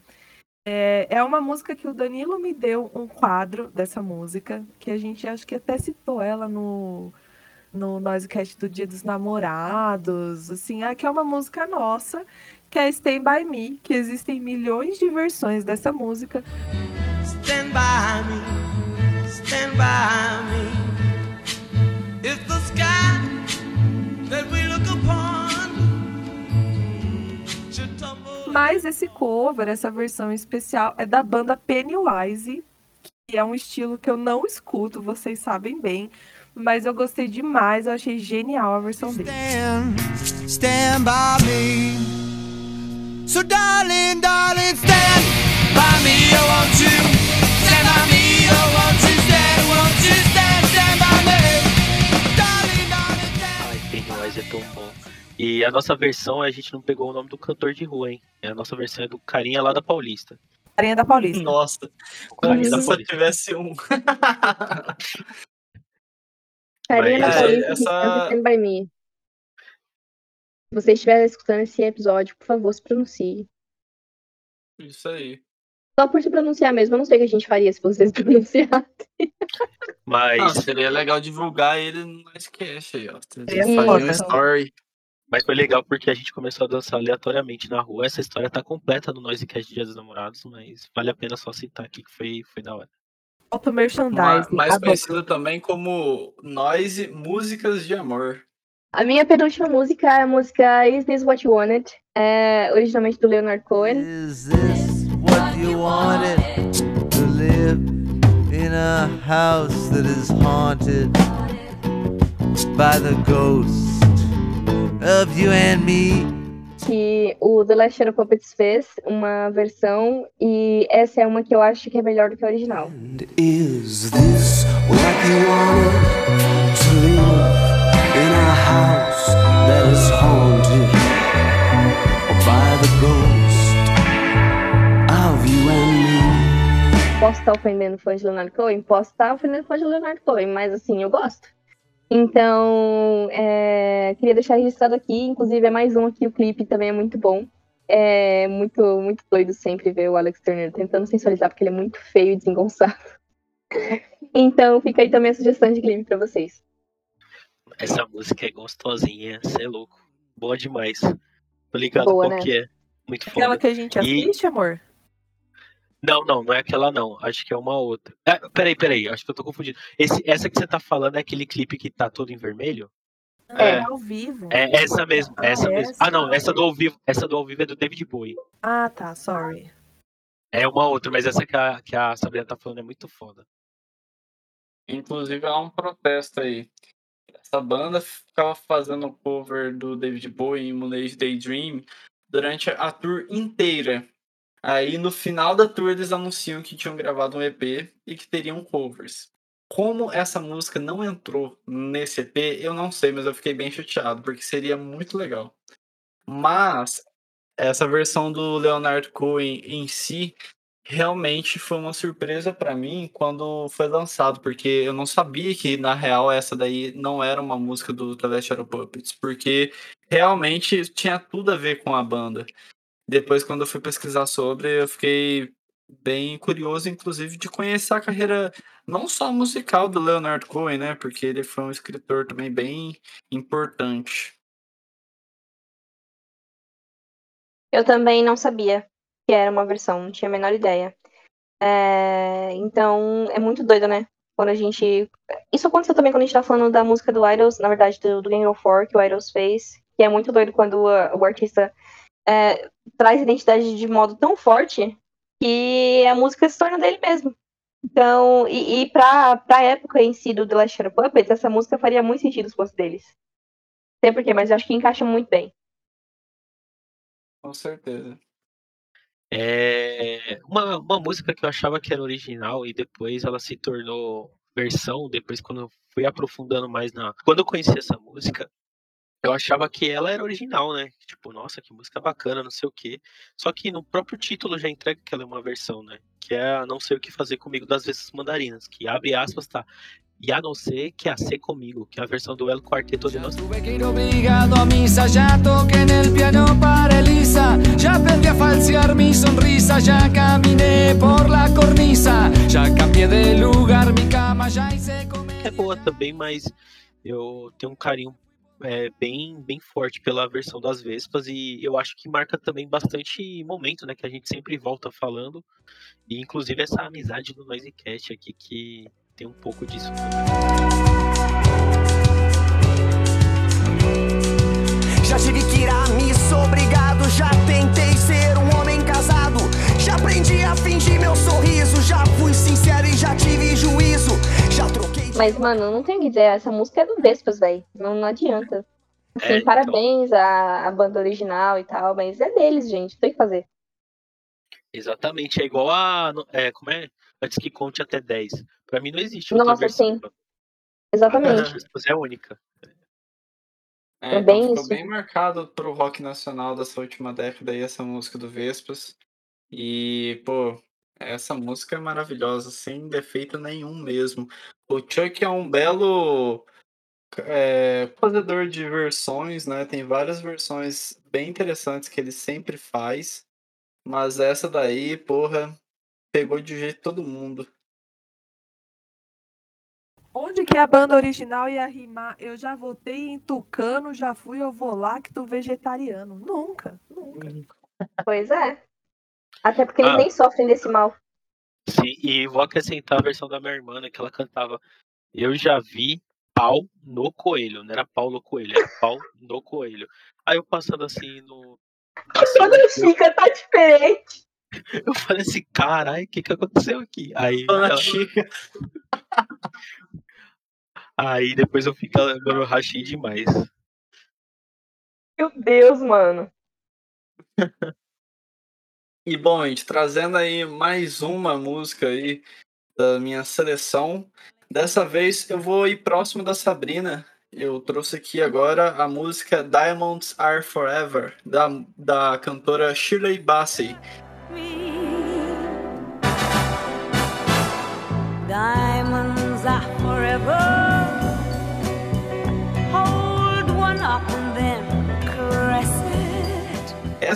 Speaker 2: É, é uma música que o Danilo me deu um quadro dessa música, que a gente acho que até citou ela no, no Noisecast do Dia dos Namorados, assim, ah, que é uma música nossa, que é Stay By Me, que existem milhões de versões dessa música.
Speaker 7: Stand by me, stand by me. If the sky that we look upon should tumble.
Speaker 2: Mas esse cover, essa versão especial, é da banda Pennywise, que é um estilo que eu não escuto, vocês sabem bem. Mas eu gostei demais, eu achei genial a versão dele.
Speaker 7: Stand, stand by me. So darling, darling, stand by me, oh won't you? Stand by me, oh won't you
Speaker 4: Ai, Pennywise é tão bom. E a nossa versão, a gente não pegou o nome do cantor de rua, hein? A nossa versão é do carinha lá da Paulista.
Speaker 2: Carinha da Paulista.
Speaker 1: Nossa,
Speaker 4: O carinha da
Speaker 1: se
Speaker 4: Paulista.
Speaker 1: tivesse um. <laughs>
Speaker 3: Carinha da
Speaker 1: Mas,
Speaker 3: Paulista,
Speaker 1: essa-
Speaker 3: Stand By Me. Se você estiver escutando esse episódio, por favor, se pronuncie.
Speaker 1: Isso aí.
Speaker 3: Só por se pronunciar mesmo, eu não sei o que a gente faria se vocês <laughs> pronunciassem.
Speaker 4: Mas,
Speaker 1: Ah, seria legal divulgar ele no Nicecast aí, ó.
Speaker 2: Seria
Speaker 1: Fazer um story.
Speaker 4: mas foi legal porque a gente começou a dançar aleatoriamente na rua. Essa história tá completa no Noisecast Dia dos Namorados, mas vale a pena só citar aqui que foi, foi da hora.
Speaker 2: Auto merchandising.
Speaker 1: mais conhecido também como Noise Músicas de Amor.
Speaker 3: A minha penúltima música é a música Is This What You Wanted? É originalmente do Leonard Cohen.
Speaker 11: Is this you wanted to live in a house that is haunted by the ghost of you and me?
Speaker 3: que o The Last Shadow Puppets fez uma versão e essa é uma que eu acho que é melhor do que a original.
Speaker 6: Is this what you wanted to live in a house that is haunted by the ghost
Speaker 3: Posso estar ofendendo fãs de Leonard Cohen? Posso estar ofendendo fãs de Leonard Cohen, mas assim, eu gosto. Então, é, queria deixar registrado aqui, inclusive é mais um aqui, o clipe também é muito bom. É muito, muito doido sempre ver o Alex Turner tentando sensualizar, porque ele é muito feio e desengonçado. <laughs> Então, fica aí também a sugestão de clipe pra vocês.
Speaker 4: Essa música é gostosinha, cê é louco. Boa demais. Tô ligado
Speaker 3: Boa,
Speaker 4: qual
Speaker 3: né?
Speaker 4: que é. Muito
Speaker 2: Aquela
Speaker 4: foda.
Speaker 2: que a gente
Speaker 4: E-
Speaker 2: assiste, amor?
Speaker 4: Não, não, não é aquela não. Acho que é uma outra. É, peraí, peraí, acho que eu tô confundindo. Esse, essa que você tá falando é aquele clipe que tá todo em vermelho?
Speaker 2: É,
Speaker 1: É.
Speaker 2: ao vivo.
Speaker 4: É essa mesmo, é essa
Speaker 2: Ah,
Speaker 4: mesmo.
Speaker 2: essa?
Speaker 4: Ah, não, essa do ao vivo, essa do ao vivo é do David Bowie.
Speaker 2: Ah, tá, sorry.
Speaker 4: É uma outra, mas essa que a, que a Sabrina tá falando é muito foda.
Speaker 1: Inclusive há um protesto aí. Essa banda ficava fazendo cover do David Bowie em Moonage Daydream durante a tour inteira. Aí no final da tour eles anunciam que tinham gravado um EP e que teriam covers. Como essa música não entrou nesse EP, eu não sei, mas eu fiquei bem chateado, porque seria muito legal. Mas essa versão do Leonard Cohen em si realmente foi uma surpresa pra mim quando foi lançado, porque eu não sabia que na real essa daí não era uma música do Shadow Puppets, porque realmente tinha tudo a ver com a banda. Depois, quando eu fui pesquisar sobre, eu fiquei bem curioso, inclusive, de conhecer a carreira não só musical do Leonard Cohen, né? Porque ele foi um escritor também bem importante.
Speaker 3: Eu também não sabia que era uma versão, não tinha a menor ideia. É, então, é muito doido, né? Quando a gente. Isso aconteceu também quando a gente tá falando da música do Idols, na verdade, do, do Gang of Four, que o Idols fez. Que é muito doido quando o artista é, traz identidade de modo tão forte que a música se torna dele mesmo. Então, e, e pra, pra época em si do The Last Shadow Puppets, essa música faria muito sentido se fosse deles. Não sei porquê, mas eu acho que encaixa muito bem.
Speaker 1: Com certeza.
Speaker 4: É uma uma música que eu achava que era original e depois ela se tornou versão, depois quando eu fui aprofundando mais na quando eu conheci essa música, eu achava que ela era original, né, tipo: "Nossa, que música bacana, não sei o quê", só que no próprio título já entrega que ela é uma versão, né, que é a Não Sei O Que Fazer Comigo das Vestas Mandarinas, que abre aspas tá, "E a não ser que a ser comigo", que é a versão do El Quarteto de Nos
Speaker 7: Tuve que ir obligado a misa, toqué en el piano para Elisa, aprendí a falsear sonrisa, caminé por la cornisa, ya cambié de lugar cama, ya hice comer.
Speaker 4: É boa também, mas eu tenho um carinho, eh, bem bem forte pela versão das Vespas e eu acho que marca também bastante momento, né, que a gente sempre volta falando, e inclusive essa amizade do Noisecast aqui que tem um pouco disso
Speaker 12: Já tive que ir à missa, obrigado. Já tentei aprendi a fingir meu sorriso. Já fui sincero e já tive juízo. Já troquei.
Speaker 3: Mas, mano, não tem o que dizer, essa música é do Vespas, velho. Não, não adianta. Assim,
Speaker 4: É, então.
Speaker 3: parabéns à, à banda original e tal, mas é deles, gente. Tem que fazer.
Speaker 4: Exatamente, é igual a é, como é? Antes que conte até 10. Pra mim não existe outra
Speaker 3: Nossa,
Speaker 4: versão.
Speaker 3: sim.
Speaker 4: A
Speaker 3: Exatamente.
Speaker 4: Vespas é a única.
Speaker 1: É,
Speaker 3: É bem
Speaker 1: então ficou
Speaker 3: isso.
Speaker 1: bem marcado pro rock nacional dessa última década aí, essa música do Vespas. E, pô, essa música é maravilhosa, sem defeito nenhum mesmo. O Chuck é um belo é, fazedor de versões, né? Tem várias versões bem interessantes que ele sempre faz. Mas essa daí, porra, pegou de jeito todo mundo.
Speaker 2: Onde que a banda original ia rimar? Eu já votei em tucano, já fui, eu vou lá que tu vegetariano. Nunca, nunca.
Speaker 3: Pois é. Até porque eles
Speaker 4: Ah.
Speaker 3: nem sofrem desse mal.
Speaker 4: Sim, e vou acrescentar a versão da minha irmã, né, que ela cantava Eu já vi pau no coelho, não era Paulo Coelho, era pau no coelho. Aí eu passando assim no. assim,
Speaker 3: Quando ele fica, tá diferente. <laughs>
Speaker 4: eu falei assim, carai, o que que aconteceu aqui? Aí, ela-
Speaker 1: Chica. <laughs>
Speaker 4: aí depois eu fico, mano, eu rachei demais.
Speaker 3: Meu Deus, mano. <laughs>
Speaker 1: E bom, gente, trazendo aí mais uma música aí da minha seleção. Dessa vez eu vou ir próximo da Sabrina. Eu trouxe aqui agora a música Diamonds Are Forever, da, da cantora Shirley Bassey.
Speaker 13: Diamonds are forever.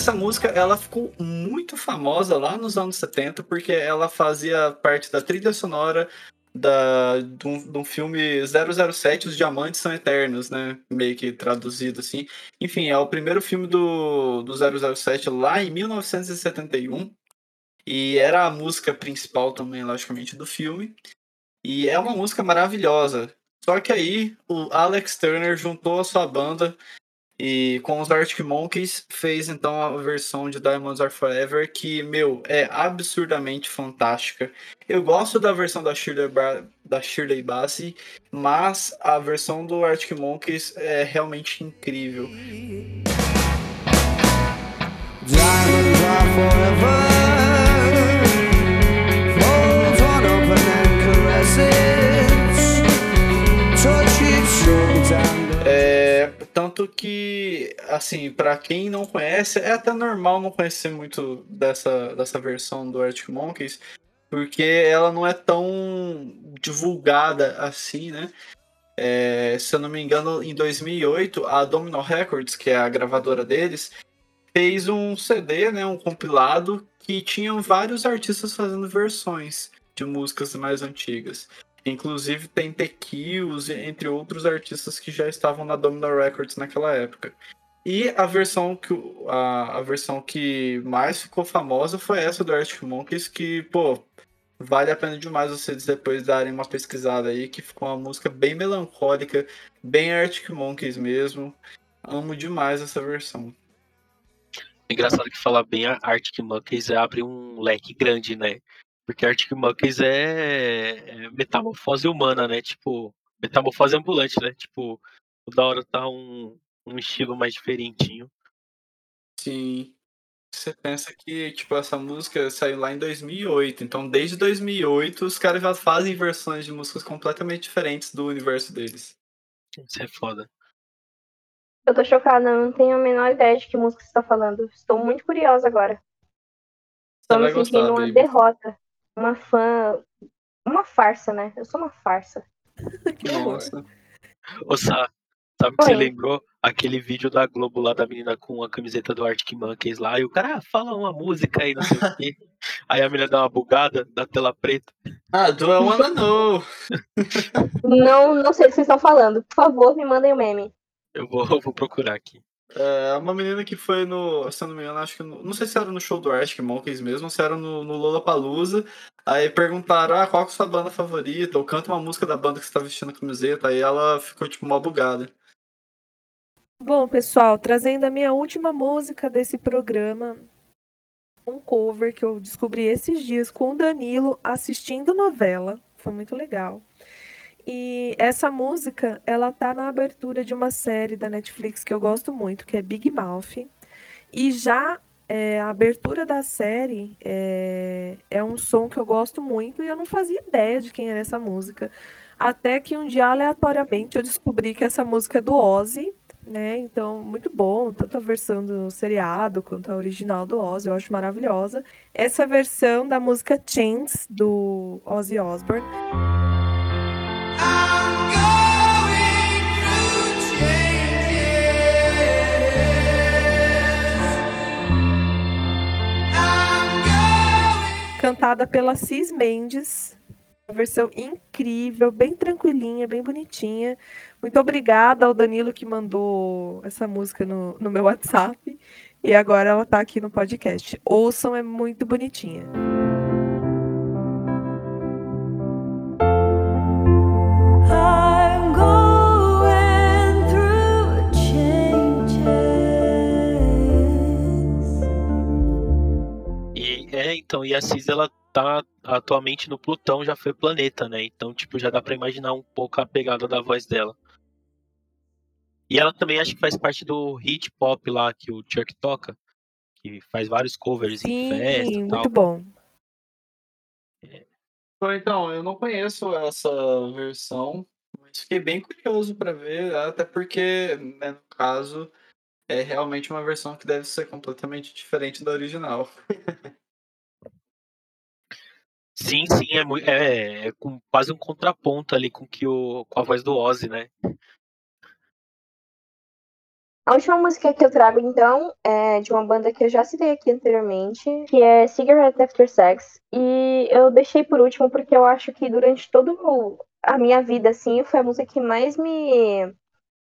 Speaker 1: Essa música ela ficou muito famosa lá nos anos 70 porque ela fazia parte da trilha sonora da, de, um, de um filme 007, Os Diamantes São Eternos, né? Meio que traduzido assim. Enfim, é o primeiro filme do, do 007 lá em 1971. E era a música principal também, logicamente, do filme. E é uma música maravilhosa. Só que aí o Alex Turner juntou a sua banda e com os Arctic Monkeys fez então a versão de Diamonds Are Forever, que, meu, é absurdamente fantástica. Eu gosto da versão da Shirley, ba da Shirley Bassey, mas a versão do Arctic Monkeys é realmente incrível.
Speaker 12: Diamonds are forever.
Speaker 1: Que, assim, pra quem não conhece, é até normal não conhecer muito dessa, dessa versão do Arctic Monkeys, porque ela não é tão divulgada assim, né? É, se eu não me engano, em 2008, a Domino Records, que é a gravadora deles, fez um CD, né, um compilado, que tinham vários artistas fazendo versões de músicas mais antigas. Inclusive tem The Kills, entre outros artistas que já estavam na Domino Records naquela época. E a versão que, a, a versão que mais ficou famosa foi essa do Arctic Monkeys, que, pô, vale a pena demais vocês depois darem uma pesquisada aí, que ficou uma música bem melancólica, bem Arctic Monkeys mesmo. Amo demais essa versão.
Speaker 4: Engraçado que falar bem Arctic Monkeys abre um leque grande, né? Porque Arctic Monkeys é, é metamorfose humana, né? Tipo, metamorfose ambulante, né? Tipo, toda hora tá um, um estilo mais diferentinho.
Speaker 1: Sim. Você pensa que, tipo, essa música saiu lá em 2008, então desde 2008 os caras já fazem versões de músicas completamente diferentes do universo deles.
Speaker 4: Isso é foda.
Speaker 3: Eu tô chocada, eu não tenho a menor ideia de que música você tá falando. Estou muito curiosa agora. Estou me
Speaker 1: gostar,
Speaker 3: sentindo uma
Speaker 1: baby.
Speaker 3: derrota. Uma fã. Uma farsa, né? Eu sou uma farsa.
Speaker 1: Nossa.
Speaker 4: Ô, Sá, sabe o que você lembrou? Aquele vídeo da Globo lá da menina com a camiseta do Arctic Monkeys lá, e o cara ah, fala uma música aí, não sei o quê. <laughs> Aí a menina dá uma bugada da tela preta.
Speaker 1: Ah, do I Wanna Know.
Speaker 3: Não, não sei do que vocês estão falando. Por favor, me mandem o meme.
Speaker 4: Eu vou, eu vou procurar aqui.
Speaker 1: É uma menina que foi no, se eu não me engano, acho que no, não sei se era no show do Arctic Monkeys mesmo, se era no, no Lollapalooza. Aí perguntaram, ah, qual é a sua banda favorita? Ou canta uma música da banda que você tá vestindo a camiseta. Aí ela ficou, tipo, mal bugada.
Speaker 2: Bom, pessoal, trazendo a minha última música desse programa, um cover que eu descobri esses dias com o Danilo assistindo novela, foi muito legal. E essa música, ela tá na abertura de uma série da Netflix que eu gosto muito, que é Big Mouth. E já é, a abertura da série é, é um som que eu gosto muito e eu não fazia ideia de quem era essa música. Até que um dia, aleatoriamente, eu descobri que essa música é do Ozzy, né? Então, muito bom, tanto a versão do seriado quanto a original do Ozzy, eu acho maravilhosa. Essa versão da música Chains, do Ozzy Osbourne. Cantada pela Cis Mendes. Uma versão incrível, bem tranquilinha, bem bonitinha. Muito obrigada ao Danilo que mandou essa música no, no meu WhatsApp. E agora ela tá aqui no podcast. Ouçam, é muito bonitinha.
Speaker 4: Então, e a Cis ela tá atualmente no Plutão, já foi planeta, né? Então, tipo, já dá pra imaginar um pouco a pegada da voz dela. E ela também acho que faz parte do hit pop lá que o Chuck toca, que faz vários covers em festa
Speaker 2: Sim,
Speaker 4: e tal.
Speaker 2: muito bom.
Speaker 1: Bom, Então, eu não conheço essa versão, mas fiquei bem curioso pra ver, até porque, né, no caso, é realmente uma versão que deve ser completamente diferente da original. <laughs>
Speaker 4: Sim, sim, é, é, é com quase um contraponto ali com, que o, com a voz do Ozzy, né?
Speaker 3: A última música que eu trago, então, é de uma banda que eu já citei aqui anteriormente, que é Cigarette After Sex. E eu deixei por último porque eu acho que durante toda a minha vida, assim, foi a música que mais me,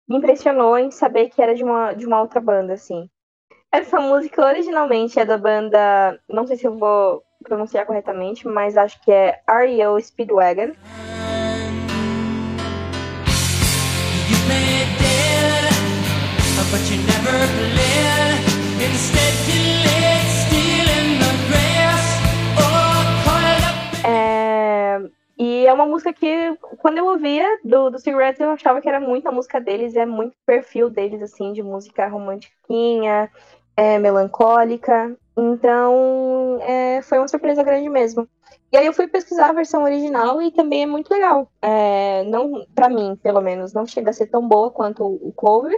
Speaker 3: me impressionou em saber que era de uma, de uma outra banda, assim. Essa música originalmente é da banda, não sei se eu vou pronunciar corretamente, mas acho que é R.E.O. Speedwagon. É, E é uma música que, quando eu ouvia do, do Cigarettes, eu achava que era muito a música deles, é muito perfil deles, assim, de música romantiquinha, é, melancólica. Então, é, foi uma surpresa grande mesmo. E aí eu fui pesquisar a versão original e também é muito legal. É, não, pra mim, pelo menos, não chega a ser tão boa quanto o cover,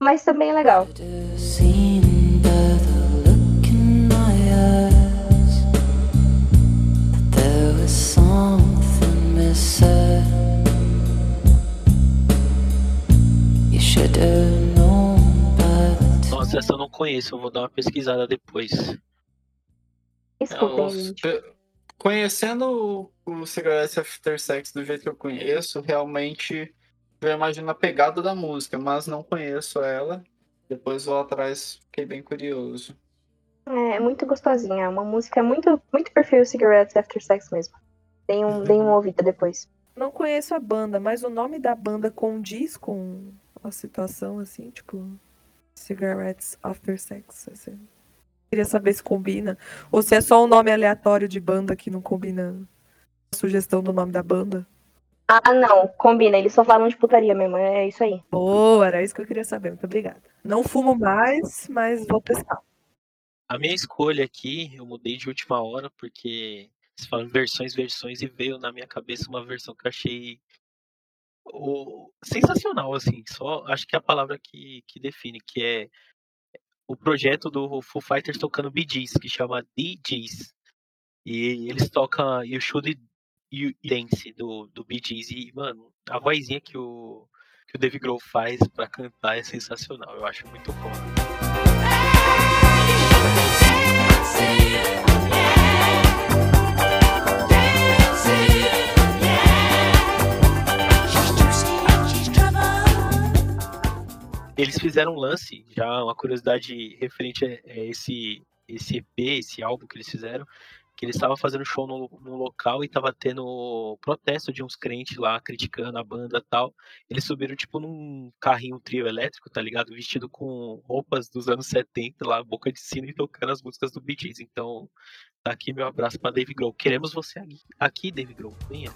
Speaker 3: mas também é legal.
Speaker 7: Seen by the
Speaker 4: essa eu não conheço, eu vou dar uma pesquisada depois.
Speaker 3: Escutem,
Speaker 1: Eu- conhecendo o, o Cigarettes After Sex do jeito que eu conheço, realmente eu imagino a pegada da música, mas não conheço ela. Depois vou atrás, fiquei bem curioso.
Speaker 3: É, é muito gostosinha, é uma música muito, muito perfil Cigarettes After Sex mesmo. Tem um, tem uma ouvida depois.
Speaker 2: Não conheço a banda, mas o nome da banda condiz com a situação, assim, tipo, Cigarettes After Sex. assim. Queria saber se combina. Ou se é só um nome aleatório de banda que não combina a sugestão do nome da banda.
Speaker 3: Ah, não, combina, eles só falam de putaria mesmo, é isso aí.
Speaker 2: Boa, era isso que eu queria saber. Muito obrigada. Não fumo mais, mas vou testar.
Speaker 4: A minha escolha aqui, eu mudei de última hora, porque você fala versões, versões, e veio na minha cabeça uma versão que eu achei o... sensacional, assim. Só acho que é a palavra que, que define, que é o projeto do Foo Fighters tocando Gees, que chama DJs. E eles tocam You Should You Dance do, do Gees. E, mano, a vozinha que o, que o Dave Grohl faz pra cantar é sensacional. Eu acho muito foda. Eles fizeram um lance, já uma curiosidade referente a esse, esse EP, esse álbum que eles fizeram, que eles estavam fazendo show no, no local e tava tendo protesto de uns crentes lá criticando a banda tal. Eles subiram, tipo, num carrinho trio elétrico, tá ligado? Vestido com roupas dos anos 70 lá, boca de sino e tocando as músicas do Bee Gees. Então, tá aqui meu abraço pra Dave Grohl. Queremos você aqui, aqui Dave Grohl. Venha.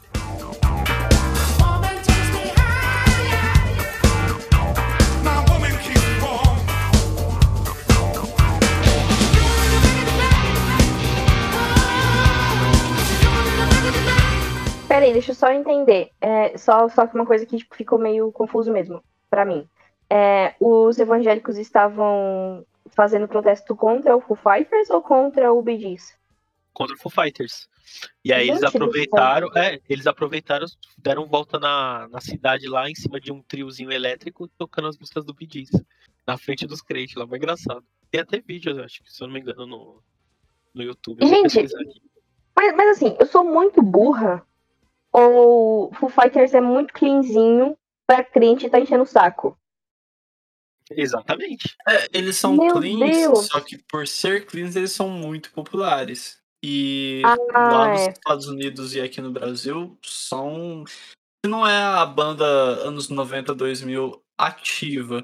Speaker 3: Peraí, deixa eu só entender. É, só, só que uma coisa que tipo, ficou meio confuso mesmo, pra mim. É, os evangélicos estavam fazendo protesto contra o Foo Fighters ou contra o Bee Gees?
Speaker 4: contra o Foo Fighters. E aí eles
Speaker 3: Gente
Speaker 4: aproveitaram, é, eles aproveitaram, deram volta na, na cidade lá, em cima de um triozinho elétrico, tocando as músicas do Bee Gees, na frente dos crentes lá, foi engraçado. Tem até vídeo, eu acho que, se eu não me engano, no, no YouTube.
Speaker 3: Gente. Mas, mas assim, eu sou muito burra ou o Foo Fighters é muito cleanzinho pra crente tá enchendo o saco?
Speaker 4: Exatamente.
Speaker 1: É, eles são
Speaker 3: Meu
Speaker 1: cleans,
Speaker 3: Deus.
Speaker 1: só que por ser cleans, eles são muito populares. E
Speaker 3: Ah,
Speaker 1: lá nos
Speaker 3: é.
Speaker 1: Estados Unidos e aqui no Brasil, são. Se não é a banda anos 90, 2000 ativa,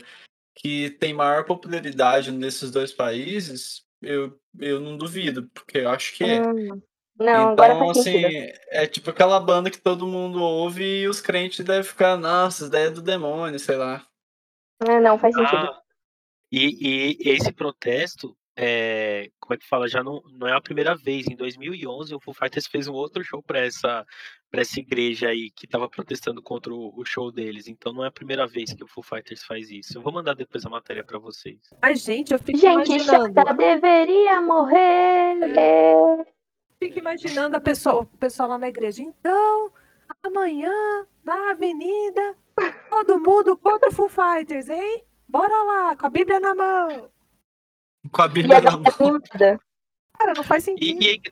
Speaker 1: que tem maior popularidade nesses dois países, eu, eu não duvido, porque eu acho que é.
Speaker 3: Hum, Não, agora
Speaker 1: Então,
Speaker 3: faz
Speaker 1: assim,
Speaker 3: sentido.
Speaker 1: é tipo aquela banda que todo mundo ouve e os crentes devem ficar, nossa, é do demônio, sei lá.
Speaker 3: É, não, faz sentido.
Speaker 4: Ah, e, e esse protesto, é, como é que fala, já não, não é a primeira vez. Em 2011, o Foo Fighters fez um outro show para essa, pra essa igreja aí que estava protestando contra o, o show deles. Então não é a primeira vez que o Foo Fighters faz isso. Eu vou mandar depois a matéria para vocês.
Speaker 2: Mas, gente, eu fico
Speaker 3: Gente,
Speaker 2: imaginando.
Speaker 3: Chata deveria morrer.
Speaker 2: Fico imaginando a pessoa, o pessoal lá na igreja. Então, amanhã, na avenida, todo mundo contra o Full Fighters, hein? Bora lá, com a Bíblia na mão.
Speaker 1: Com a Bíblia na mão.
Speaker 2: Cara, não faz sentido.
Speaker 4: E, e,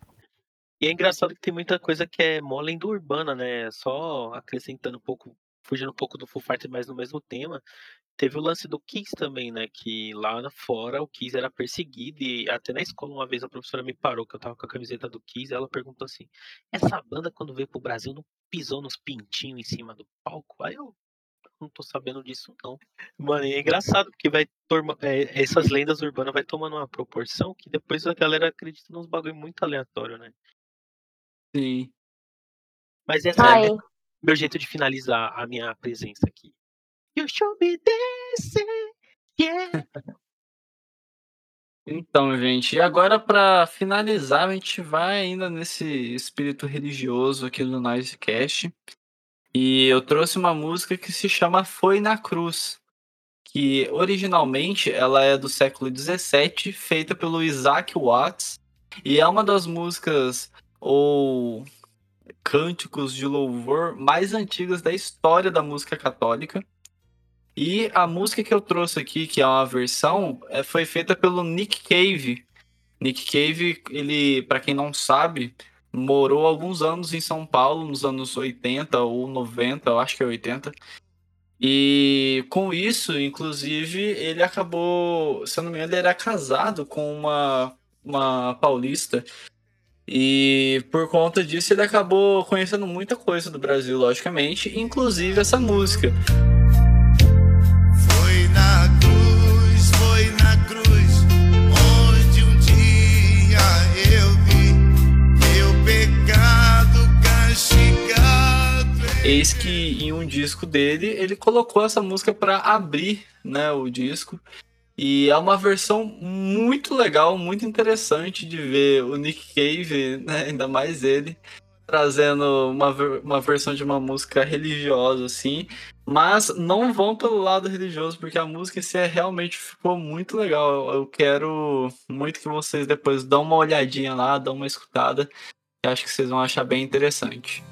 Speaker 4: é, é engraçado que tem muita coisa que é mó lenda urbana, né? Só acrescentando um pouco, fugindo um pouco do Foo Fighters, mas no mesmo tema. Teve o lance do Kiss também, né? Que lá na fora o Kiss era perseguido e até na escola uma vez a professora me parou que eu tava com a camiseta do Kiss e ela perguntou assim: essa banda quando veio pro Brasil não pisou nos pintinhos em cima do palco? Aí eu não tô sabendo disso não. Mano, e é engraçado porque vai torma, é, essas lendas urbanas vai tomando uma proporção que depois a galera acredita nos bagulho muito aleatório, né?
Speaker 1: Sim.
Speaker 4: Mas essa
Speaker 3: Ai.
Speaker 4: é meu jeito de finalizar a minha presença aqui. You should be dancing, yeah.
Speaker 1: Então, gente, e agora para finalizar, a gente vai ainda nesse espírito religioso aqui do Noisecast. E eu trouxe uma música que se chama Foi na Cruz, que originalmente ela é do século XVII, feita pelo Isaac Watts, e é uma das músicas ou cânticos de louvor mais antigas da história da música católica. E a música que eu trouxe aqui, que é uma versão, é, foi feita pelo Nick Cave. Nick Cave, ele, para quem não sabe, morou alguns anos em São Paulo, nos anos 80 ou 90, eu acho que é 80. E com isso, inclusive, ele acabou, se eu não me engano, ele era casado com uma, uma paulista. E por conta disso, ele acabou conhecendo muita coisa do Brasil, logicamente, inclusive essa música. Eis que em um disco dele, ele colocou essa música para abrir, né, o disco. E é uma versão muito legal, muito interessante de ver o Nick Cave, né, ainda mais ele, trazendo uma, uma versão de uma música religiosa, assim. Mas não vão pelo lado religioso, porque a música em si é, realmente ficou muito legal. Eu quero muito que vocês depois dão uma olhadinha lá, dão uma escutada. acho que vocês vão achar bem interessante.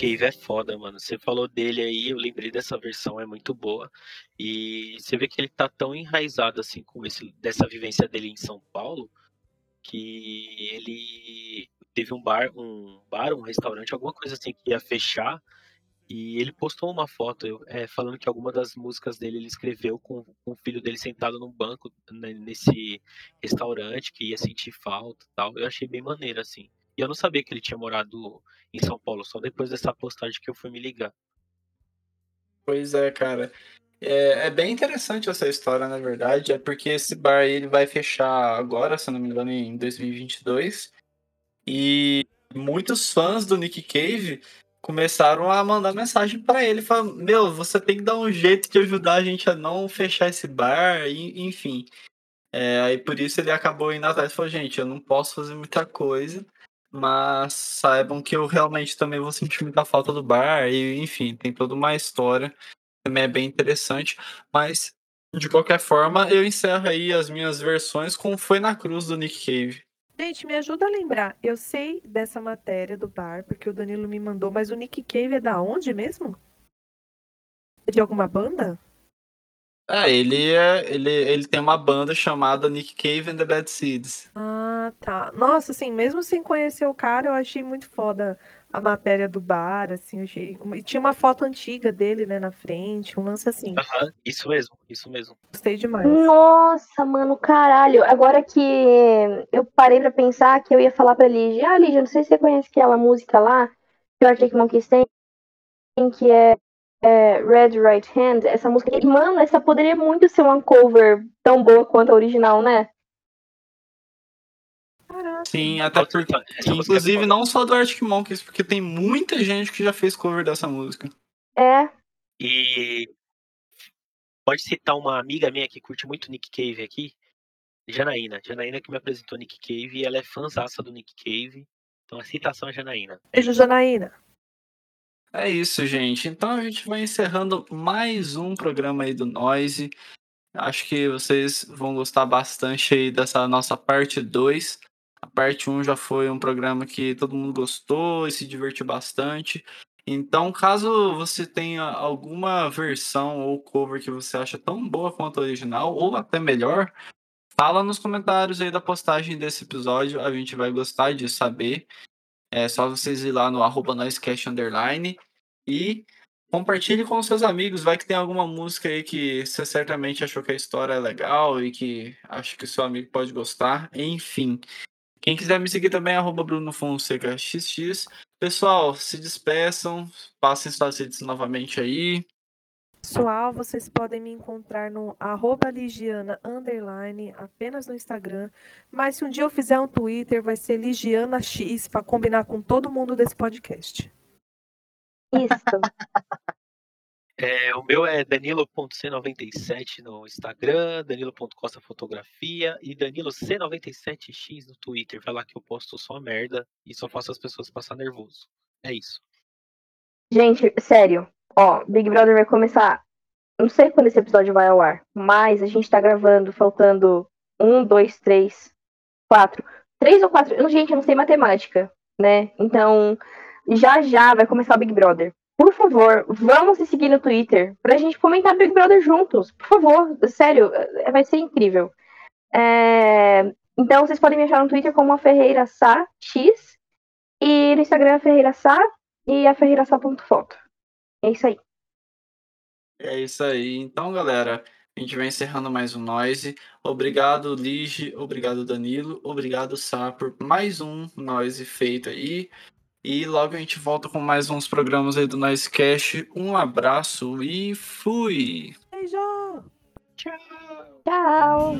Speaker 4: Cave é foda, mano. Você falou dele aí, eu lembrei dessa versão, é muito boa. E você vê que ele tá tão enraizado assim com esse dessa vivência dele em São Paulo, que ele teve um bar, um bar, um restaurante, alguma coisa assim que ia fechar. E ele postou uma foto é, falando que alguma das músicas dele ele escreveu com, com o filho dele sentado num banco né, nesse restaurante, que ia sentir falta e tal. Eu achei bem maneiro, assim. E eu não sabia que ele tinha morado em São Paulo, só depois dessa postagem que eu fui me ligar.
Speaker 1: Pois é, cara. É, é bem interessante essa história, na verdade. É porque esse bar ele vai fechar agora, se não me engano, em 2022. E muitos fãs do Nick Cave começaram a mandar mensagem pra ele, falando, meu, você tem que dar um jeito de ajudar a gente a não fechar esse bar, e- enfim. É, aí por isso ele acabou indo atrás e falou, gente, eu não posso fazer muita coisa, mas saibam que eu realmente também vou sentir muita falta do bar, e enfim, tem toda uma história, também é bem interessante, mas de qualquer forma eu encerro aí as minhas versões com Foi na Cruz do Nick Cave.
Speaker 2: Gente, me ajuda a lembrar. Eu sei dessa matéria do bar, porque o Danilo me mandou, mas o Nick Cave é da onde mesmo? É de alguma banda?
Speaker 1: Ah, ele, é, ele, ele tem uma banda chamada Nick Cave and the Bad Seeds.
Speaker 2: Ah, tá. Nossa, assim, mesmo sem conhecer o cara, eu achei muito foda a matéria do bar, assim, eu achei. E tinha uma foto antiga dele, né, na frente, um lance assim.
Speaker 4: Aham, isso mesmo, isso mesmo.
Speaker 2: Gostei demais.
Speaker 3: Nossa, mano, caralho. Agora que eu parei pra pensar que eu ia falar pra Lígia. Ah, Lígia, não sei se você conhece aquela música lá que o Arctic Monkeys tem, que é, é Red Right Hand. Essa música. E, mano, essa poderia muito ser uma cover tão boa quanto a original, né?
Speaker 1: Sim, até porque, inclusive, não só do Arctic Monkeys, porque tem muita gente que já fez cover dessa música.
Speaker 3: É.
Speaker 4: E pode citar uma amiga minha que curte muito Nick Cave aqui, Janaína. Janaína que me apresentou Nick Cave e ela é fãzaça do Nick Cave. Então a citação é Janaína.
Speaker 2: Beijo, Janaína.
Speaker 1: É isso, gente. Então a gente vai encerrando mais um programa aí do Noise. Acho que vocês vão gostar bastante aí dessa nossa parte 2. Parte 1 já foi um programa que todo mundo gostou e se divertiu bastante. Então, caso você tenha alguma versão ou cover que você acha tão boa quanto a original, ou até melhor, fala nos comentários aí da postagem desse episódio. A gente vai gostar de saber. É só vocês ir lá no arroba underline e compartilhe com seus amigos. Vai que tem alguma música aí que você certamente achou que a história é legal e que acha que o seu amigo pode gostar. Enfim. Quem quiser me seguir também é arroba Bruno Fonseca XX. Pessoal, se despeçam, passem suas redes novamente aí.
Speaker 2: Pessoal, vocês podem me encontrar no arroba Ligiana underline, apenas no Instagram. Mas se um dia eu fizer um Twitter, vai ser Ligiana X, para combinar com todo mundo desse podcast.
Speaker 3: Isso. <laughs>
Speaker 4: É, o meu é danilo.c97 no Instagram, danilo.costa fotografia e danilocn97x no Twitter. Vai lá que eu posto só merda e só faço as pessoas passar nervoso. É isso.
Speaker 3: Gente, sério. Ó, Big Brother vai começar. Não sei quando esse episódio vai ao ar, mas a gente tá gravando faltando um, dois, três, quatro. Três ou quatro. Gente, eu não sei matemática, né? Então, já já vai começar o Big Brother. Por favor, vamos se seguir no Twitter pra gente comentar Big Brother juntos. Por favor, sério, é- vai ser incrível. É, Então, vocês podem me achar no Twitter como a Ferreira Sá X e no Instagram a Ferreira Sá e a Ferreira Sá.foto. É isso aí.
Speaker 1: É isso aí. Então, galera, a gente vai encerrando mais um Noise. Obrigado, Lige. Obrigado, Danilo. Obrigado, Sá, por mais um Noise feito aí. E logo a gente volta com mais uns programas aí do Nice Cash. Um abraço e fui!
Speaker 2: Beijo! Tchau!
Speaker 3: Tchau!